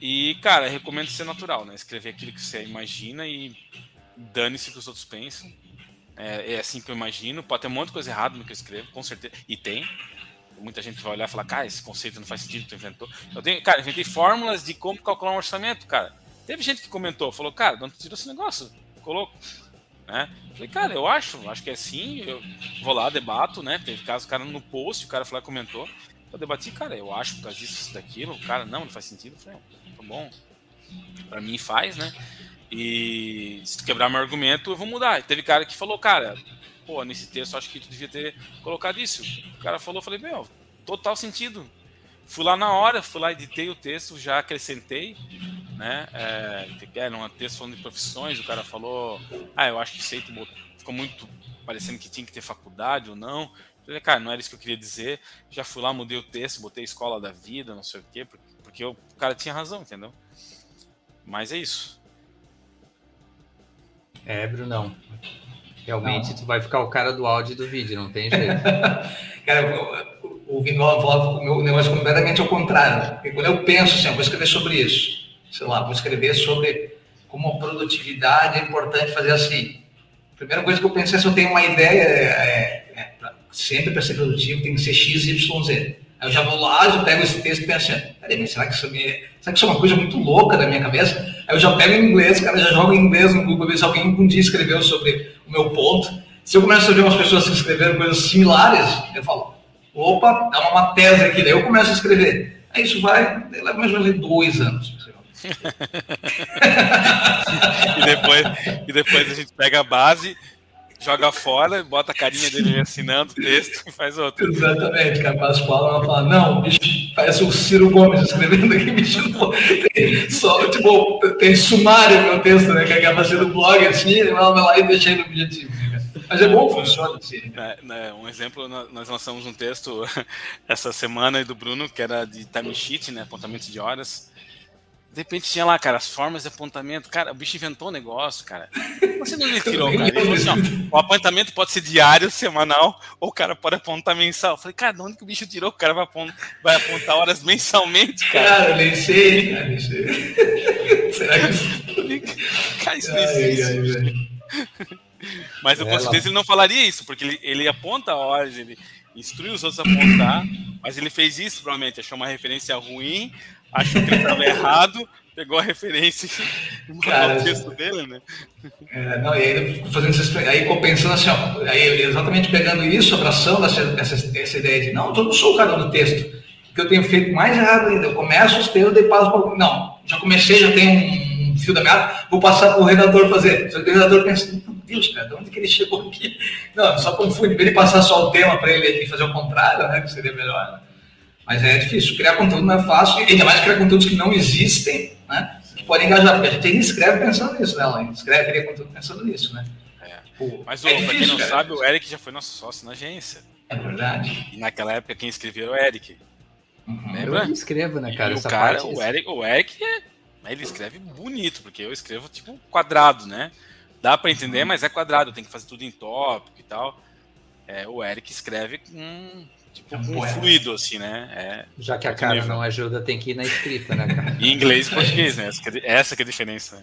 E, cara, recomendo ser natural, né? Escrever aquilo que você imagina e dane-se o que os outros pensam. É, é, assim que eu imagino. Pode ter um monte de coisa errada no que eu escrevo, com certeza. E tem. Muita gente vai olhar e falar, cara, esse conceito não faz sentido, tu inventou. Eu tenho, cara, inventei fórmulas de como calcular um orçamento, cara. Teve gente que comentou, falou, cara, de onde tirou esse negócio? Ficou louco. Né? Falei, cara, eu acho, acho que é assim, eu vou lá, debato, né? Teve caso, o cara no post, o cara falou, comentou. Eu debati, cara, eu acho por causa disso, daquilo. O cara, não, não faz sentido. Eu falei, tá bom. Pra mim faz, né? E se tu quebrar meu argumento, eu vou mudar. E teve cara que falou, cara, pô, nesse texto acho que tu devia ter colocado isso. O cara falou, eu falei, meu, total sentido. Fui lá na hora, fui lá, editei o texto, já acrescentei, né? É, era um texto falando de profissões, o cara falou, ah, eu acho que isso aí ficou muito parecendo que tinha que ter faculdade ou não. falei, cara, não era isso que eu queria dizer. Já fui lá, mudei o texto, botei escola da vida, não sei o quê, porque, porque o cara tinha razão, entendeu? Mas é isso. É, Brunão. Realmente não. tu vai ficar o cara do áudio e do vídeo, não tem jeito. cara, ouvindo a voz, o meu negócio é completamente ao contrário. Porque quando eu penso assim, eu vou escrever sobre isso, sei lá, vou escrever sobre como a produtividade é importante fazer assim. A primeira coisa que eu pensei é se eu tenho uma ideia, é, é, sempre para ser produtivo tem que ser X, Y, Z. Aí eu já vou lá, já pego esse texto e penso assim, peraí, mas será que, isso me, será que isso é uma coisa muito louca da minha cabeça? Aí eu já pego em inglês, cara, já jogo em inglês no Google, ver se alguém um dia escreveu sobre o meu ponto. Se eu começo a ver umas pessoas que escreveram coisas similares, eu falo, opa, dá uma tese aqui, daí eu começo a escrever. Aí isso vai, leva mais ou menos dois anos. e, depois, e depois a gente pega a base joga fora, bota a carinha dele assinando o texto e faz outro. Exatamente, cara. Pascoal ela fala, não, bicho, parece o Ciro Gomes escrevendo aqui, bicho. Tem, só, tipo, tem sumário meu texto, né? Que acaba sendo blog assim, ele vai lá e deixa aí no objetivo. Né? Mas é bom que funciona assim. É, né, um exemplo, nós lançamos um texto essa semana do Bruno, que era de time sheet, né? Apontamento de horas. De repente tinha lá, cara, as formas de apontamento. Cara, o bicho inventou um negócio, cara. Você não me tirou, cara. Ele falou assim, ó, o apontamento pode ser diário, semanal, ou o cara pode apontar mensal. Eu falei, cara, de onde que o bicho tirou? O cara vai apontar, vai apontar horas mensalmente, cara. Cara, nem sei, cara, nem sei. Será que isso... Cara, isso não existe. Mas eu com certeza ele não falaria isso, porque ele, ele aponta horas, ele instrui os outros a apontar, mas ele fez isso, provavelmente, achou uma referência ruim, achou que ele estava errado, pegou a referência e o texto dele, né? É, não, e aí fazendo essa, aí compensando assim, ó, aí exatamente pegando isso, abraçando essa, essa, essa ideia de não, eu não sou o cara do texto. O que eu tenho feito mais errado ainda, eu começo os textos, e passo para. Não, já comecei, já tenho um, fio da meada, vou passar para o redator fazer. Só que o redator pensa, meu Deus, cara, de onde que ele chegou aqui? Não, só confunde, ele passar só o tema para ele fazer o contrário, né? Que seria melhor. Né? Mas é difícil. Criar conteúdo não é fácil, ainda mais criar conteúdos que não existem, né? Que podem engajar, porque a gente escreve pensando nisso, né, Alain? Escreve, cria conteúdo pensando nisso, né? É. Pô, Mas, é pra quem não cara. sabe, o Eric já foi nosso sócio na agência. É verdade. E naquela época quem escrevia era o Eric. Uhum. Lembra? Eu escrevo, né, cara? E o cara, parte... o Eric, o Eric é, ele escreve bonito, porque eu escrevo tipo quadrado, né? Dá para entender, uhum. mas é quadrado, tem que fazer tudo em tópico e tal. É, o Eric escreve com Tipo, um fluido, assim, né? É, Já que a cara nível. não ajuda, tem que ir na escrita, né, cara? em inglês e português, né? Essa que é, essa que é a diferença. Né?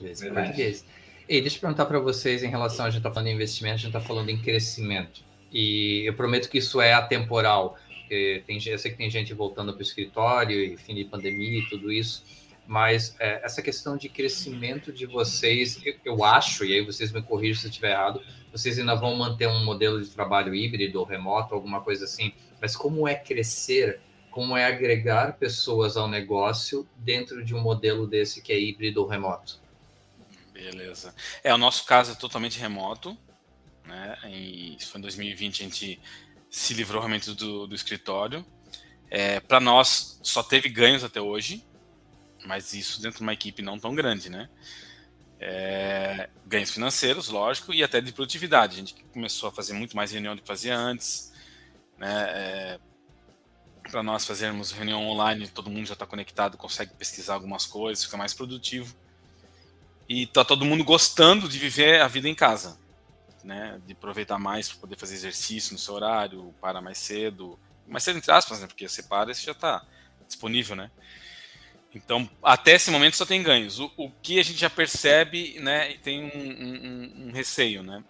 Inglês e português. E deixa eu perguntar para vocês em relação, a gente está falando em investimento, a gente está falando em crescimento. E eu prometo que isso é atemporal. Tem, eu sei que tem gente voltando para o escritório e fim de pandemia e tudo isso, mas é, essa questão de crescimento de vocês, eu, eu, acho, e aí vocês me corrijam se eu estiver errado, vocês ainda vão manter um modelo de trabalho híbrido ou remoto, alguma coisa assim, mas como é crescer, como é agregar pessoas ao negócio dentro de um modelo desse que é híbrido ou remoto? Beleza. É, o nosso caso é totalmente remoto, né? Isso foi em 2020, a gente se livrou realmente do, do escritório. É, Para nós, só teve ganhos até hoje, mas isso dentro de uma equipe não tão grande, né? É, ganhos financeiros, lógico, e até de produtividade. A gente começou a fazer muito mais reunião do que fazia antes. Né? É, Para nós fazermos reunião online, todo mundo já está conectado, consegue pesquisar algumas coisas, fica mais produtivo. E está todo mundo gostando de viver a vida em casa. né, de aproveitar mais para poder fazer exercício no seu horário, para mais cedo, mais cedo entre aspas, né, porque você para e você já está disponível, né? Então, até esse momento só tem ganhos. O, o que a gente já percebe, né, e tem um, um, um, receio, né?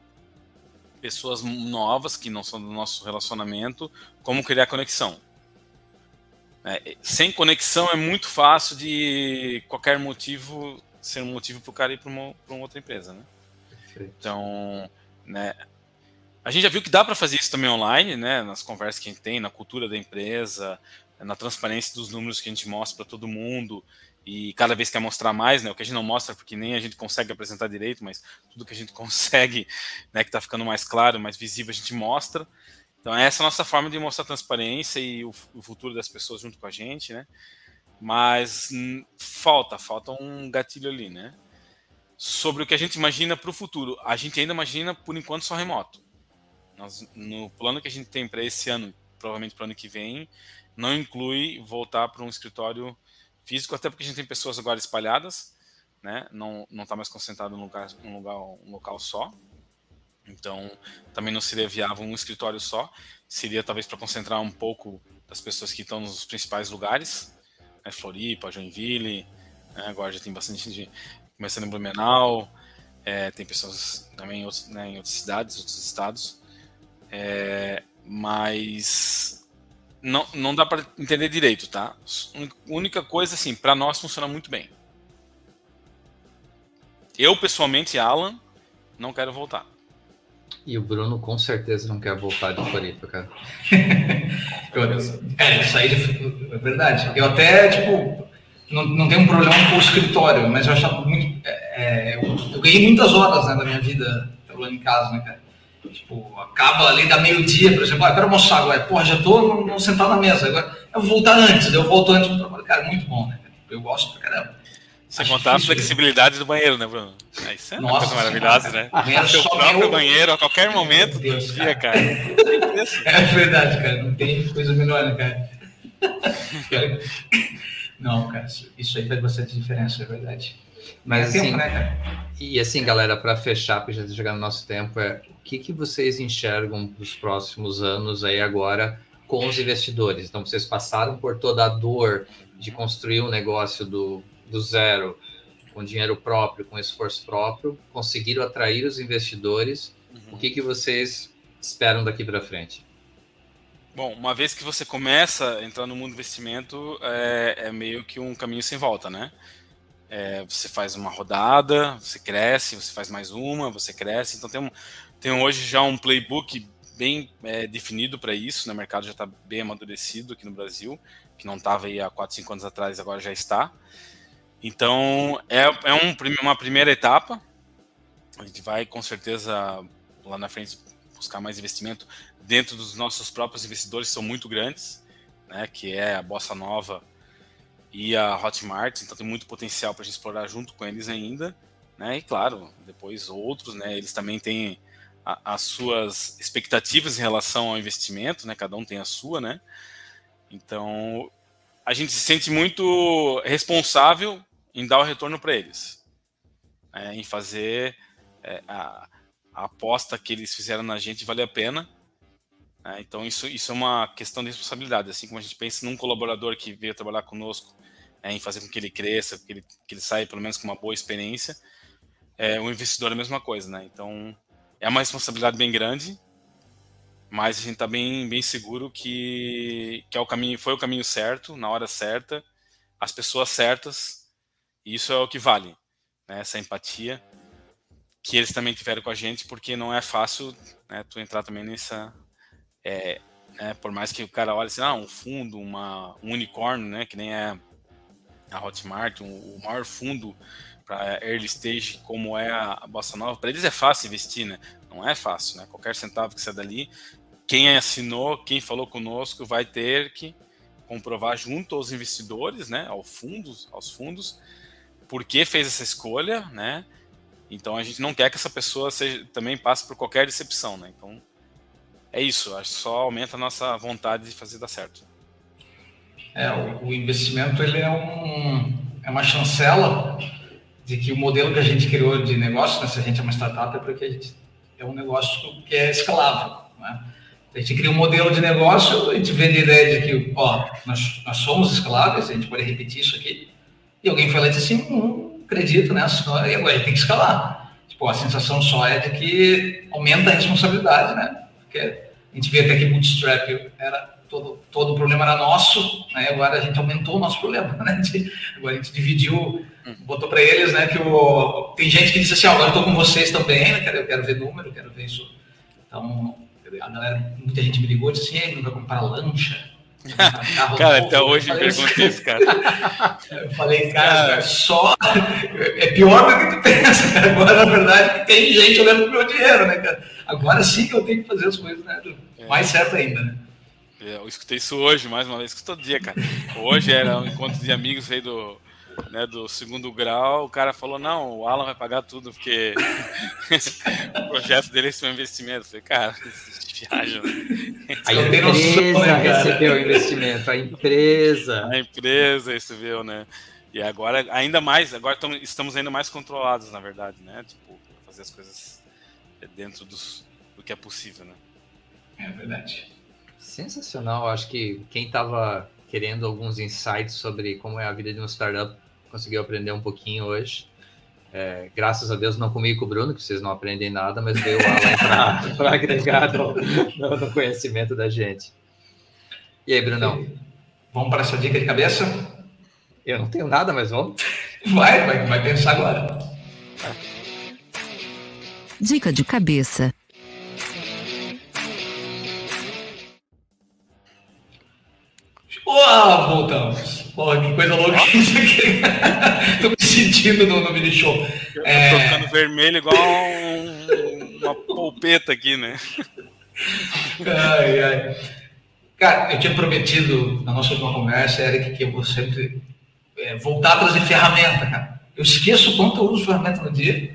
Pessoas novas que não são do nosso relacionamento, como criar conexão. É, sem conexão é muito fácil de qualquer motivo ser um motivo para o cara ir para uma, uma, outra empresa, né? Perfeito. Então, né, a gente já viu que dá para fazer isso também online, né? Nas conversas que a gente tem, na cultura da empresa, na transparência dos números que a gente mostra para todo mundo e cada vez quer mostrar mais, né? O que a gente não mostra porque nem a gente consegue apresentar direito, mas tudo que a gente consegue, né, que está ficando mais claro, mais visível, a gente mostra. Então essa é a nossa forma de mostrar transparência e o, o futuro das pessoas junto com a gente, né? Mas hum, falta, falta um gatilho ali, né? Sobre o que a gente imagina para o futuro. A gente ainda imagina, por enquanto, só remoto. Nós, no plano que a gente tem para esse ano, provavelmente para o ano que vem, não inclui voltar para um escritório físico, até porque a gente tem pessoas agora espalhadas, né? Não não está mais concentrado num lugar, num lugar, um local só. Então, também não seria viável um escritório só. Seria talvez para concentrar um pouco das pessoas que estão nos principais lugares, né? Floripa, Joinville. Né? Agora já tem bastante gente começando em Blumenau. É, tem pessoas também em, outros, né, em outras cidades, outros estados. É, mas não, não dá para entender direito, tá? A única coisa, assim, para nós funciona muito bem. Eu, pessoalmente, Alan, não quero voltar. E o Bruno com certeza não quer voltar de Floripa, cara. é, isso aí é verdade. Eu até, tipo, não, não tenho um problema com o escritório, mas eu achava muito. É, é, eu, eu, ganhei muitas horas né, da minha vida trabalhando em casa, né, cara? Tipo, acaba ali da meio-dia, por exemplo, ah, eu quero almoçar agora. Porra, já tô não sentado na mesa. Agora eu vou voltar antes, eu volto antes do trabalho. Cara, muito bom, né? Eu gosto pra caramba. Sem contar a flexibilidade do banheiro, né, Bruno? É, isso é Nossa, uma coisa maravilhosa, né? O seu próprio meu... banheiro a qualquer momento Deus, do dia, cara. É verdade, cara. Não tem coisa melhor, né, cara? Não, cara, isso aí faz bastante diferença, é verdade. Mas é assim, tempo, né, e assim, galera, para fechar, para já tá chegar no nosso tempo, é o que, que vocês enxergam para os próximos anos aí agora com os investidores? Então, vocês passaram por toda a dor de construir um negócio do, do zero, com dinheiro próprio, com esforço próprio, conseguiram atrair os investidores. Uhum. O que, que vocês esperam daqui para frente? Bom, uma vez que você começa a entrar no mundo do investimento, é, é meio que um caminho sem volta, né? É, você faz uma rodada, você cresce, você faz mais uma, você cresce. Então tem, um, tem hoje já um playbook bem é, definido para isso, né? o mercado já está bem amadurecido aqui no Brasil, que não estava aí há 4, 5 anos atrás, agora já está. Então é, é um, uma primeira etapa. A gente vai com certeza lá na frente buscar mais investimento dentro dos nossos próprios investidores, que são muito grandes, né? que é a Bossa Nova e a Hotmart, então tem muito potencial para a gente explorar junto com eles ainda, né? E claro, depois outros, né? Eles também têm a, as suas expectativas em relação ao investimento, né? Cada um tem a sua, né? Então a gente se sente muito responsável em dar o retorno para eles, né? em fazer é, a, a, aposta que eles fizeram na gente valer a pena. Né? Então isso, isso é uma questão de responsabilidade, assim como a gente pensa num colaborador que veio trabalhar conosco é, em fazer com que ele cresça, que ele, que ele saia pelo menos com uma boa experiência. É, o investidor é a mesma coisa, né? Então é uma responsabilidade bem grande, mas a gente está bem, bem seguro que, que é o caminho, foi o caminho certo, na hora certa, as pessoas certas, e isso é o que vale, né? essa empatia que eles também tiveram com a gente, porque não é fácil né, tu entrar também nessa. É, né, por mais que o cara olhe assim, ah, um fundo, uma, um unicórnio, né, que nem é a Hotmart, um, o maior fundo para early stage como é a, Bossa Nova, para eles é fácil investir, né? Não é fácil, né? Qualquer centavo que sai dali, quem assinou, quem falou conosco, vai ter que comprovar junto aos investidores, né? Aos fundos, aos fundos, por que fez essa escolha, né? Então a gente não quer que essa pessoa seja, também passe por qualquer decepção, né? Então é isso, só aumenta a nossa vontade de fazer dar certo. É, o, o, investimento ele é, um, é uma chancela de que o modelo que a gente criou de negócio, né, se a gente é uma startup, é porque a gente é um negócio que é escalável. Né? A gente cria um modelo de negócio, a gente vende a ideia de que, ó, nós, nós somos escaláveis, a gente pode repetir isso aqui, e alguém fala assim, não acredito nessa história, e agora tem que escalar. Tipo, a sensação só é de que aumenta a responsabilidade, né? Porque gente vê até que bootstrap era todo, todo o problema era nosso, né? agora a gente aumentou o nosso problema, né? Agora a gente dividiu, botou para eles, né? Que o, tem gente que disse assim, ah, agora estou com vocês também, né? eu quero ver número, quero ver isso. Então, a galera, muita gente me ligou e disse assim, não vai comprar lancha. cara, até hoje me pergunta isso, cara. Eu falei, cara, só é pior do que tu pensa, cara. Agora, na verdade, tem gente olhando pro meu dinheiro, né, cara? Agora sim que eu tenho que fazer as coisas né, é. mais certo ainda, né? É, eu escutei isso hoje, mais uma vez, que todo dia, cara. Hoje era um encontro de amigos aí do, né, do segundo grau, o cara falou, não, o Alan vai pagar tudo, porque o projeto dele é esse investimento. Eu falei, cara, viagem. A empresa né, recebeu o investimento, a empresa. A empresa recebeu, né? E agora, ainda mais, agora estamos ainda mais controlados, na verdade, né? Tipo, fazer as coisas dentro dos, do que é possível, né? É verdade. Sensacional. Acho que quem estava querendo alguns insights sobre como é a vida de um startup conseguiu aprender um pouquinho hoje. É, graças a Deus, não comigo com o Bruno, que vocês não aprendem nada, mas veio o Alan para agregar no, no, no, conhecimento da gente. E aí, Brunão? Vamos para essa dica de cabeça? Eu não tenho nada, mas vamos. Vai, vai, vai pensar agora. Dica de cabeça. Voltamos. Porra, que coisa louca isso aqui. Tô me sentindo no, no mini show. É... Tô ficando vermelho igual um, uma polpeta aqui, né? Ai, ai. Cara, eu tinha prometido na nossa última conversa, Eric, que eu vou sempre é, voltar a trazer ferramenta, cara. Eu esqueço quanto eu uso ferramenta no dia.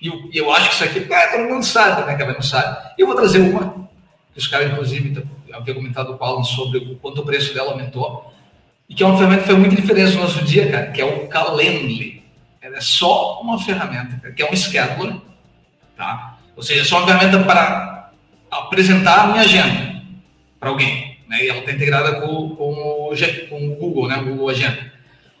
E eu, eu acho que isso aqui, cara, todo mundo sabe, né? Que não sabe. E eu vou trazer uma, que os caras, inclusive, havia comentado com o Alan sobre o quanto o preço dela aumentou, e que é uma ferramenta que faz muita diferença no nosso dia, cara, que é o Calendly. Ela é só uma ferramenta, cara, que é um scheduler, tá? Ou seja, é só uma ferramenta para apresentar a minha agenda para alguém, né? E ela está integrada com, com, o, com o Google, né? O Google Agenda.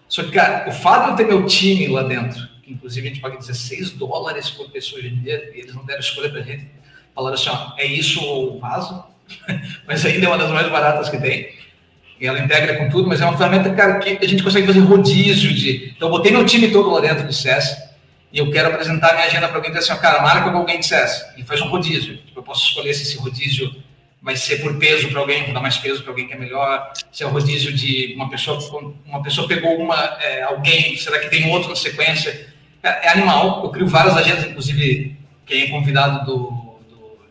Só que, cara, o fato de eu ter meu time lá dentro, que inclusive a gente paga 16 dólares por pessoa hoje em dia, e eles não deram escolha para a gente, falaram assim, ó, é isso ou vaso? mas ainda é uma das mais baratas que tem. E ela integra com tudo, mas é uma ferramenta, cara, que a gente consegue fazer rodízio de. Então, eu botei meu time todo lá dentro do SES e eu quero apresentar minha agenda para alguém e dizer assim, cara, marca com alguém de SES e faz um rodízio. Tipo, eu posso escolher se esse rodízio vai ser por peso para alguém, vou dar mais peso para alguém que é melhor, se é o rodízio de uma pessoa, uma pessoa pegou uma, é, alguém, será que tem outro na sequência? É, é animal, eu crio várias agendas, inclusive quem é convidado do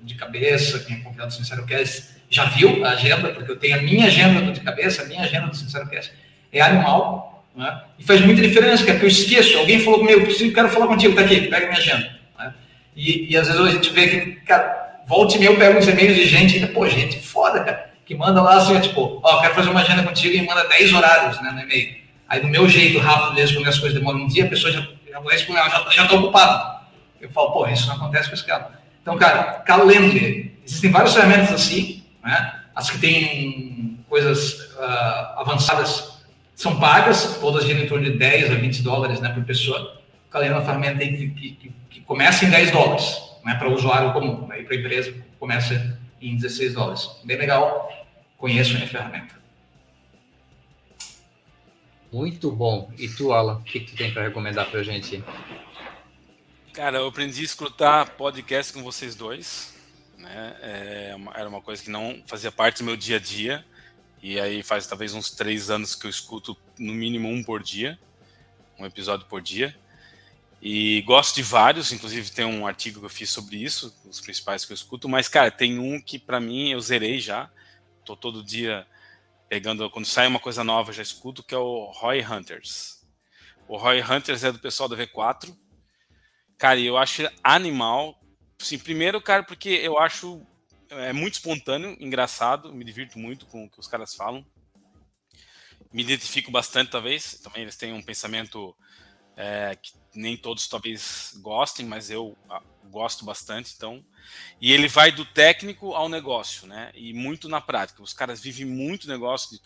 de cabeça, quem é convidado do Sincero Cast já viu a agenda, porque eu tenho a minha agenda de cabeça, a minha agenda do Sincero Cast é animal, né? e faz muita diferença, porque eu esqueço, alguém falou comigo, eu preciso, quero falar contigo, tá aqui, pega minha agenda. Né? E, e, às vezes a gente vê que, cara, volta e meia eu pego uns e-mails de gente, e, pô, gente foda, cara, que manda lá assim, tipo, ó, quero fazer uma agenda contigo e manda 10 horários né, no e-mail. Aí do meu jeito rápido de responder as coisas demora um dia, a pessoa já, já responder, já, já tá ocupada. Eu falo, pô, isso não acontece com esse cara. Então, cara, Calendly. Existem várias ferramentas assim, né? As que têm coisas uh, avançadas são pagas, todas giram em torno de 10 a 20 dólares né, por pessoa. O Calendly é uma ferramenta que, que, que começa em 10 dólares, né, para o usuário comum, né, para a empresa começa em 16 dólares. Bem legal, conheço a ferramenta. Muito bom. E tu, Alan, o que tu tem para recomendar para a gente? Cara, eu aprendi a escutar podcast com vocês dois. Né? É era uma coisa que não fazia parte do meu dia a dia. E aí faz talvez uns três anos que eu escuto no mínimo um por dia, um episódio por dia. E gosto de vários, inclusive tem um artigo que eu fiz sobre isso, os principais que eu escuto. Mas, cara, tem um que para mim eu zerei já. Tô todo dia pegando, quando sai uma coisa nova, já escuto, que é o Roy Hunters. O Roy Hunters é do pessoal da V4 Cara, eu acho animal. Sim, primeiro, cara, porque eu acho é muito espontâneo, engraçado, me divirto muito com o que os caras falam. Me identifico bastante, talvez. Também eles têm um pensamento é, que nem todos talvez gostem, mas eu ah, gosto bastante, então. E ele vai do técnico ao negócio, né? E muito na prática. Os caras vivem muito negócio de,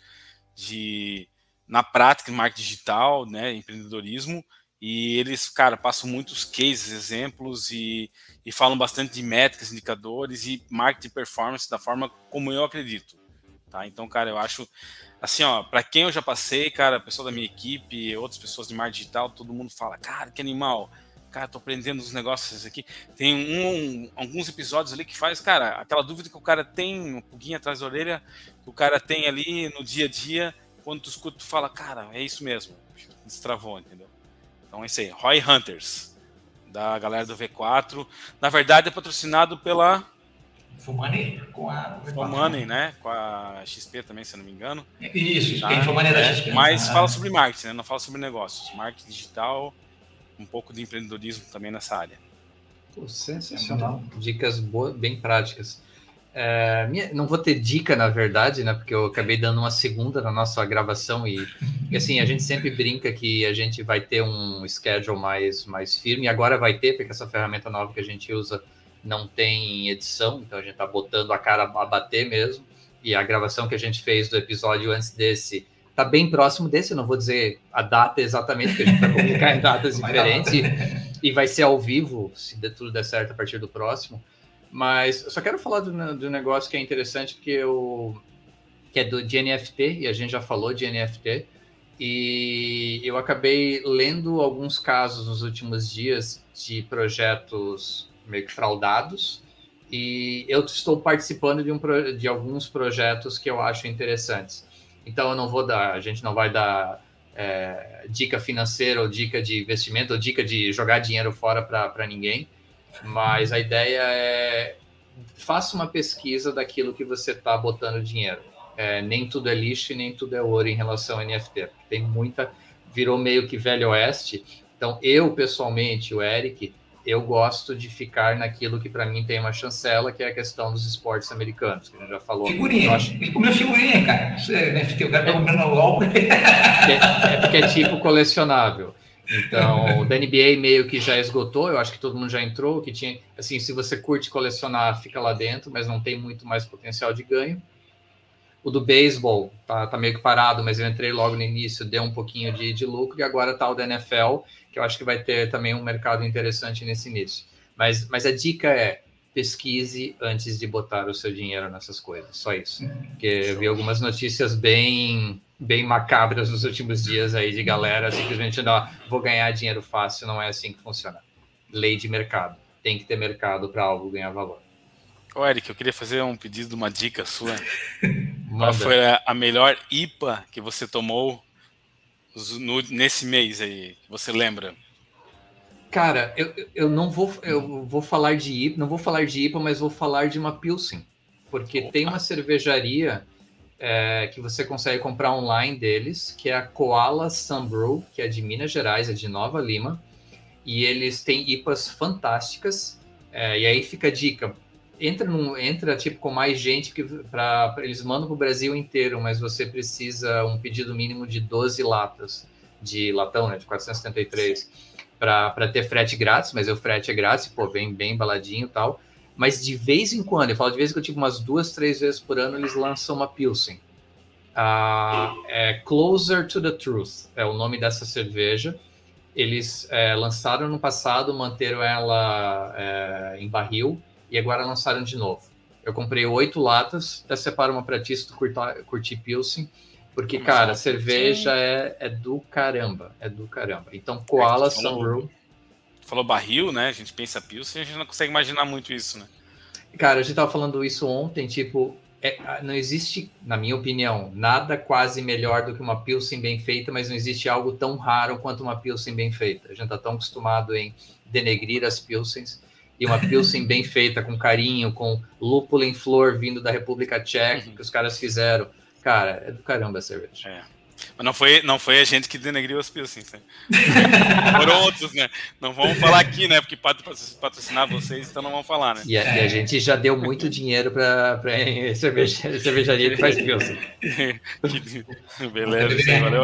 de na prática, marketing digital, né, empreendedorismo, e eles, cara, passam muitos cases, exemplos e, e falam bastante de métricas, indicadores e marketing performance da forma como eu acredito, tá? Então, cara, eu acho assim, ó, para quem eu já passei, cara, pessoal da minha equipe, outras pessoas de marketing digital, todo mundo fala, cara, que animal, cara, tô aprendendo os negócios aqui. Tem um, alguns episódios ali que faz, cara, aquela dúvida que o cara tem, um pouquinho atrás da orelha, que o cara tem ali no dia a dia, quando tu escuta, tu fala, cara, é isso mesmo, destravou, entendeu? Então é isso aí, Roy Hunters, da galera do V4. Na verdade é patrocinado pela Fumani com a Fumani, né? Com a XP também, se eu não me engano. Isso, tá? Fumani é da XP. Mas ah. fala sobre marketing, né? Não fala sobre negócios. Marketing digital, um pouco de empreendedorismo também nessa área. Pô, sensacional. Dicas boas, bem práticas. É, minha, não vou ter dica, na verdade, né? Porque eu acabei dando uma segunda na nossa gravação e, e, assim, a gente sempre brinca que a gente vai ter um schedule mais, mais firme, e agora vai ter, porque essa ferramenta nova que a gente usa não tem edição, então a gente tá botando a cara a bater mesmo. E a gravação que a gente fez do episódio antes desse tá bem próximo desse, eu não vou dizer a data exatamente, porque a gente vai publicar em datas diferentes e, e, vai ser ao vivo, se tudo der certo a partir do próximo. Mas eu só quero falar do, do negócio que é interessante, que, eu, que é do de NFT, e a gente já falou de NFT, e eu acabei lendo alguns casos nos últimos dias de projetos meio que fraudados. E eu estou participando de, um, de alguns projetos que eu acho interessantes. Então eu não vou dar, a gente não vai dar é, dica financeira ou dica de investimento ou dica de jogar dinheiro fora para ninguém, mas a ideia é faça uma pesquisa daquilo que você está botando dinheiro. É, nem tudo é lixo e nem tudo é ouro em relação ao NFT. Tem muita, virou meio que velho oeste. Então eu pessoalmente, o Eric, eu gosto de ficar naquilo que para mim tem uma chancela, que é a questão dos esportes americanos, que a gente já falou. Figurinha. Acho... Ele comeu figurinha, cara. Você, né, o cara tá comprando LOL. É, é porque é tipo colecionável. Então, o da NBA meio que já esgotou, eu acho que todo mundo já entrou, que tinha, assim, se você curte colecionar, fica lá dentro, mas não tem muito mais potencial de ganho. O do beisebol tá, tá meio que parado, mas eu entrei logo no início, deu um pouquinho de, de lucro, e agora tá o da NFL, que eu acho que vai ter também um mercado interessante nesse início. Mas, mas a dica é pesquise antes de botar o seu dinheiro nessas coisas, só isso. Porque eu vi algumas notícias bem bem macabras nos últimos dias aí de galera simplesmente não, vou ganhar dinheiro fácil, não é assim que funciona. Lei de mercado, tem que ter mercado para algo ganhar valor. Ô, Eric, eu queria fazer um pedido, uma dica sua. Qual foi a melhor IPA que você tomou no, nesse mês aí, que você lembra? Cara, eu, eu não vou eu vou falar de IPA, não vou falar de IPA, mas vou falar de uma Pilsen, porque Opa. tem uma cervejaria é, que você consegue comprar online deles, que é a Koala Sunbrew, que é de Minas Gerais, é de Nova Lima, e eles têm IPAs fantásticas. É, e aí fica a dica: entra, num, entra tipo com mais gente que para eles mandam para o Brasil inteiro, mas você precisa um pedido mínimo de 12 latas de latão, né, de 473, para ter frete grátis, mas o frete é grátis, pô, vem bem embaladinho e tal. Mas de vez em quando, eu falo de vez em quando, tipo umas duas, três vezes por ano, eles lançam uma Pilsen. Uh, é Closer to the Truth é o nome dessa cerveja. Eles é, lançaram no passado, manteram ela é, em barril e agora lançaram de novo. Eu comprei oito latas, até separo uma pra ti se tu curtar, curtir Pilsen, porque, Como cara, a cerveja é, é do caramba, é do caramba. Então, Koala é Sunbrew... Falou barril, né? A gente pensa Pilsen, a gente não consegue imaginar muito isso, né? Cara, a gente tava falando isso ontem, tipo, é, não existe, na minha opinião, nada quase melhor do que uma Pilsen bem feita, mas não existe algo tão raro quanto uma Pilsen bem feita. A gente tá tão acostumado em denegrir as Pilsens, e uma Pilsen bem feita, com carinho, com lúpulo em flor vindo da República Tcheca, uhum. que os caras fizeram. Cara, é do caramba a cerveja. É. Mas não foi, não foi a gente que denegriu as Pilsens. Né? Foram outros, né? Não vamos falar aqui, né? Porque pode patrocinar vocês, então não vamos falar, né? E a, e a gente já deu muito dinheiro para cerveja, cervejaria que faz Pilsen. Beleza, valeu,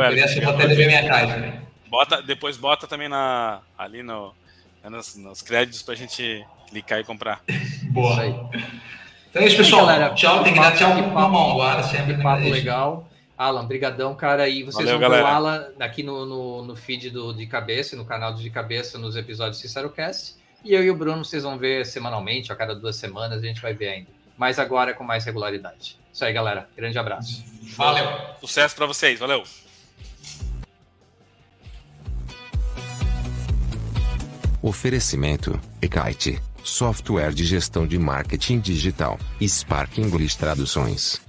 casa, né? bota, depois bota também na, ali no, nos, nos créditos pra gente clicar e comprar. Boa. Aí. Então é isso, pessoal. galera, tchau, tem que dar tchau a papo- mão agora, sempre. Que papo legal. Alan, brigadão, cara. E vocês Valeu, vão ver o galera. Alan aqui no, no, no feed do De Cabeça, no canal do De Cabeça, nos episódios SinceroCast. E eu e o Bruno vocês vão ver semanalmente, a cada duas semanas, a gente vai ver ainda. Mas agora com mais regularidade. Isso aí, galera. Grande abraço. Valeu. Sucesso pra vocês, valeu! Oferecimento: Ekite, software de gestão de marketing digital, Spark English Traduções.